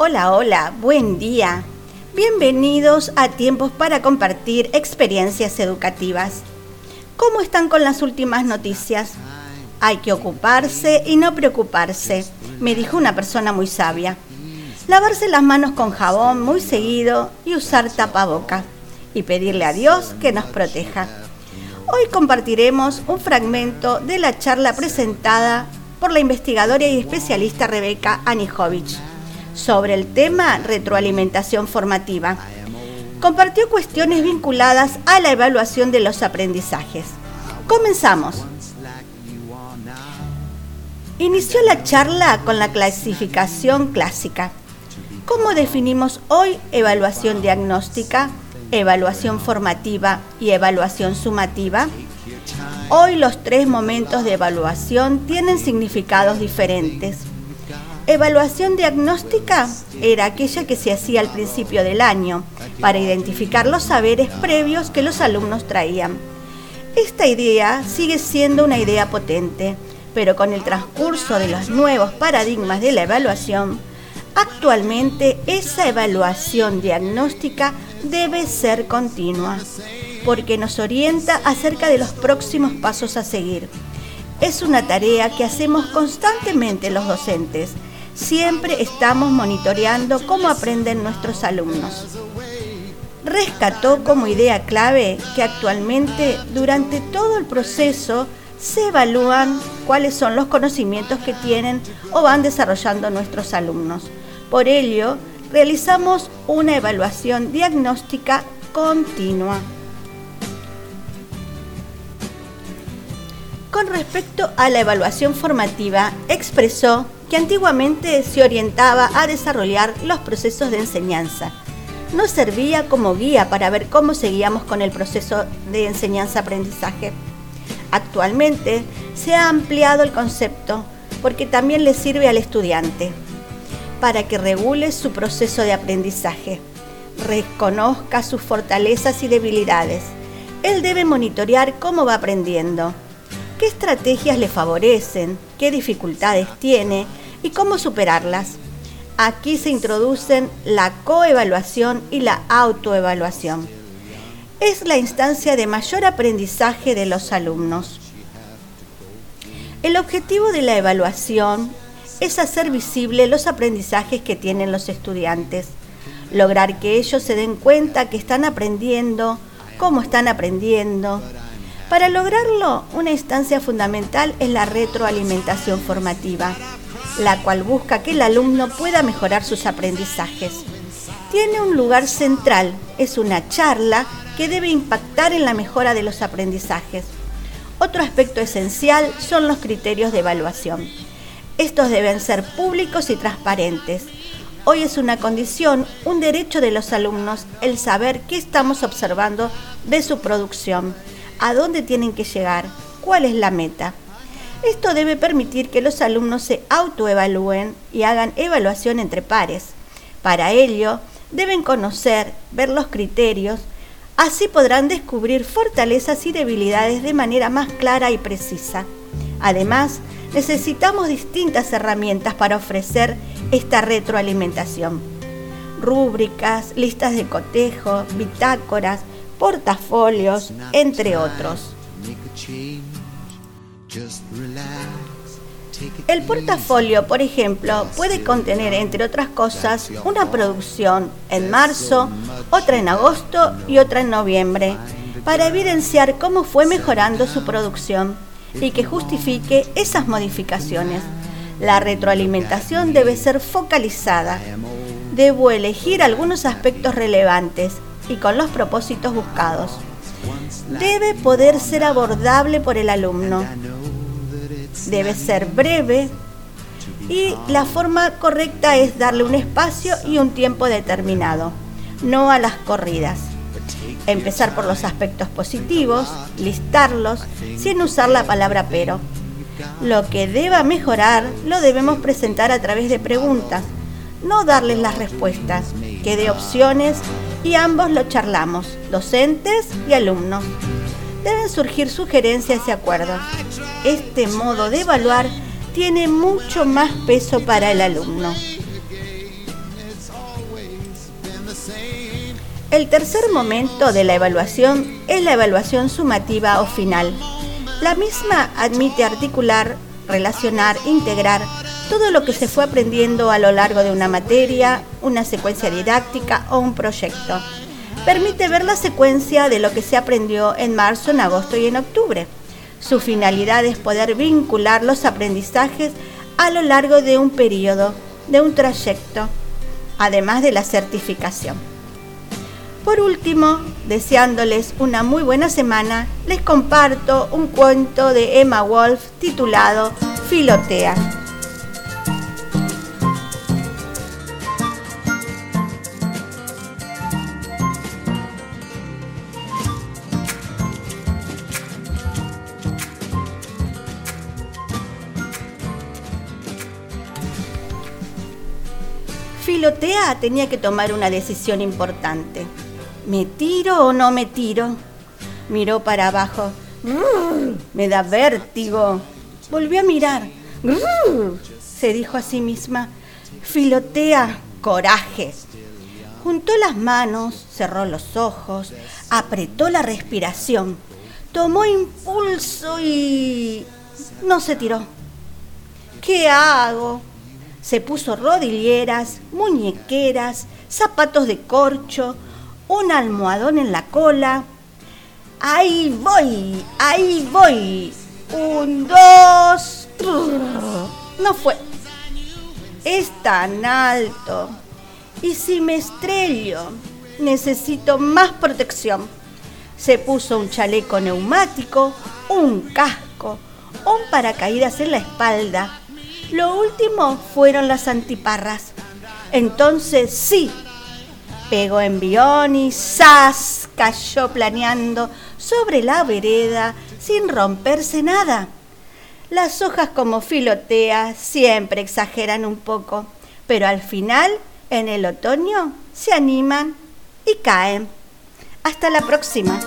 Hola, hola, buen día. Bienvenidos a Tiempos para compartir experiencias educativas. ¿Cómo están con las últimas noticias? Hay que ocuparse y no preocuparse, me dijo una persona muy sabia. Lavarse las manos con jabón muy seguido y usar tapaboca y pedirle a Dios que nos proteja. Hoy compartiremos un fragmento de la charla presentada por la investigadora y especialista Rebeca Anijovic sobre el tema retroalimentación formativa. Compartió cuestiones vinculadas a la evaluación de los aprendizajes. Comenzamos. Inició la charla con la clasificación clásica. ¿Cómo definimos hoy evaluación diagnóstica, evaluación formativa y evaluación sumativa? Hoy los tres momentos de evaluación tienen significados diferentes. Evaluación diagnóstica era aquella que se hacía al principio del año para identificar los saberes previos que los alumnos traían. Esta idea sigue siendo una idea potente, pero con el transcurso de los nuevos paradigmas de la evaluación, actualmente esa evaluación diagnóstica debe ser continua, porque nos orienta acerca de los próximos pasos a seguir. Es una tarea que hacemos constantemente los docentes siempre estamos monitoreando cómo aprenden nuestros alumnos. Rescató como idea clave que actualmente durante todo el proceso se evalúan cuáles son los conocimientos que tienen o van desarrollando nuestros alumnos. Por ello, realizamos una evaluación diagnóstica continua. Con respecto a la evaluación formativa, expresó que antiguamente se orientaba a desarrollar los procesos de enseñanza. Nos servía como guía para ver cómo seguíamos con el proceso de enseñanza-aprendizaje. Actualmente se ha ampliado el concepto porque también le sirve al estudiante para que regule su proceso de aprendizaje, reconozca sus fortalezas y debilidades. Él debe monitorear cómo va aprendiendo, qué estrategias le favorecen, qué dificultades tiene y cómo superarlas. Aquí se introducen la coevaluación y la autoevaluación. Es la instancia de mayor aprendizaje de los alumnos. El objetivo de la evaluación es hacer visible los aprendizajes que tienen los estudiantes, lograr que ellos se den cuenta que están aprendiendo, cómo están aprendiendo. Para lograrlo, una instancia fundamental es la retroalimentación formativa la cual busca que el alumno pueda mejorar sus aprendizajes. Tiene un lugar central, es una charla que debe impactar en la mejora de los aprendizajes. Otro aspecto esencial son los criterios de evaluación. Estos deben ser públicos y transparentes. Hoy es una condición, un derecho de los alumnos el saber qué estamos observando de su producción, a dónde tienen que llegar, cuál es la meta. Esto debe permitir que los alumnos se autoevalúen y hagan evaluación entre pares. Para ello, deben conocer, ver los criterios, así podrán descubrir fortalezas y debilidades de manera más clara y precisa. Además, necesitamos distintas herramientas para ofrecer esta retroalimentación. Rúbricas, listas de cotejo, bitácoras, portafolios, entre otros. El portafolio, por ejemplo, puede contener, entre otras cosas, una producción en marzo, otra en agosto y otra en noviembre, para evidenciar cómo fue mejorando su producción y que justifique esas modificaciones. La retroalimentación debe ser focalizada. Debo elegir algunos aspectos relevantes y con los propósitos buscados. Debe poder ser abordable por el alumno debe ser breve y la forma correcta es darle un espacio y un tiempo determinado, no a las corridas. Empezar por los aspectos positivos, listarlos, sin usar la palabra pero. Lo que deba mejorar lo debemos presentar a través de preguntas, no darles las respuestas, que de opciones y ambos lo charlamos, docentes y alumnos. Deben surgir sugerencias y acuerdos. Este modo de evaluar tiene mucho más peso para el alumno. El tercer momento de la evaluación es la evaluación sumativa o final. La misma admite articular, relacionar, integrar todo lo que se fue aprendiendo a lo largo de una materia, una secuencia didáctica o un proyecto. Permite ver la secuencia de lo que se aprendió en marzo, en agosto y en octubre. Su finalidad es poder vincular los aprendizajes a lo largo de un periodo, de un trayecto, además de la certificación. Por último, deseándoles una muy buena semana, les comparto un cuento de Emma Wolf titulado Filotea. Filotea tenía que tomar una decisión importante. ¿Me tiro o no me tiro? Miró para abajo. Me da vértigo. Volvió a mirar. Se dijo a sí misma. Filotea, coraje. Juntó las manos, cerró los ojos, apretó la respiración, tomó impulso y... no se tiró. ¿Qué hago? Se puso rodilleras, muñequeras, zapatos de corcho, un almohadón en la cola. Ahí voy, ahí voy. Un, dos. No fue. Es tan alto. Y si me estrello, necesito más protección. Se puso un chaleco neumático, un casco, un paracaídas en la espalda. Lo último fueron las antiparras. Entonces sí, Pegó envión y ¡zas! cayó planeando sobre la vereda sin romperse nada. Las hojas como filotea siempre exageran un poco, pero al final, en el otoño, se animan y caen. Hasta la próxima.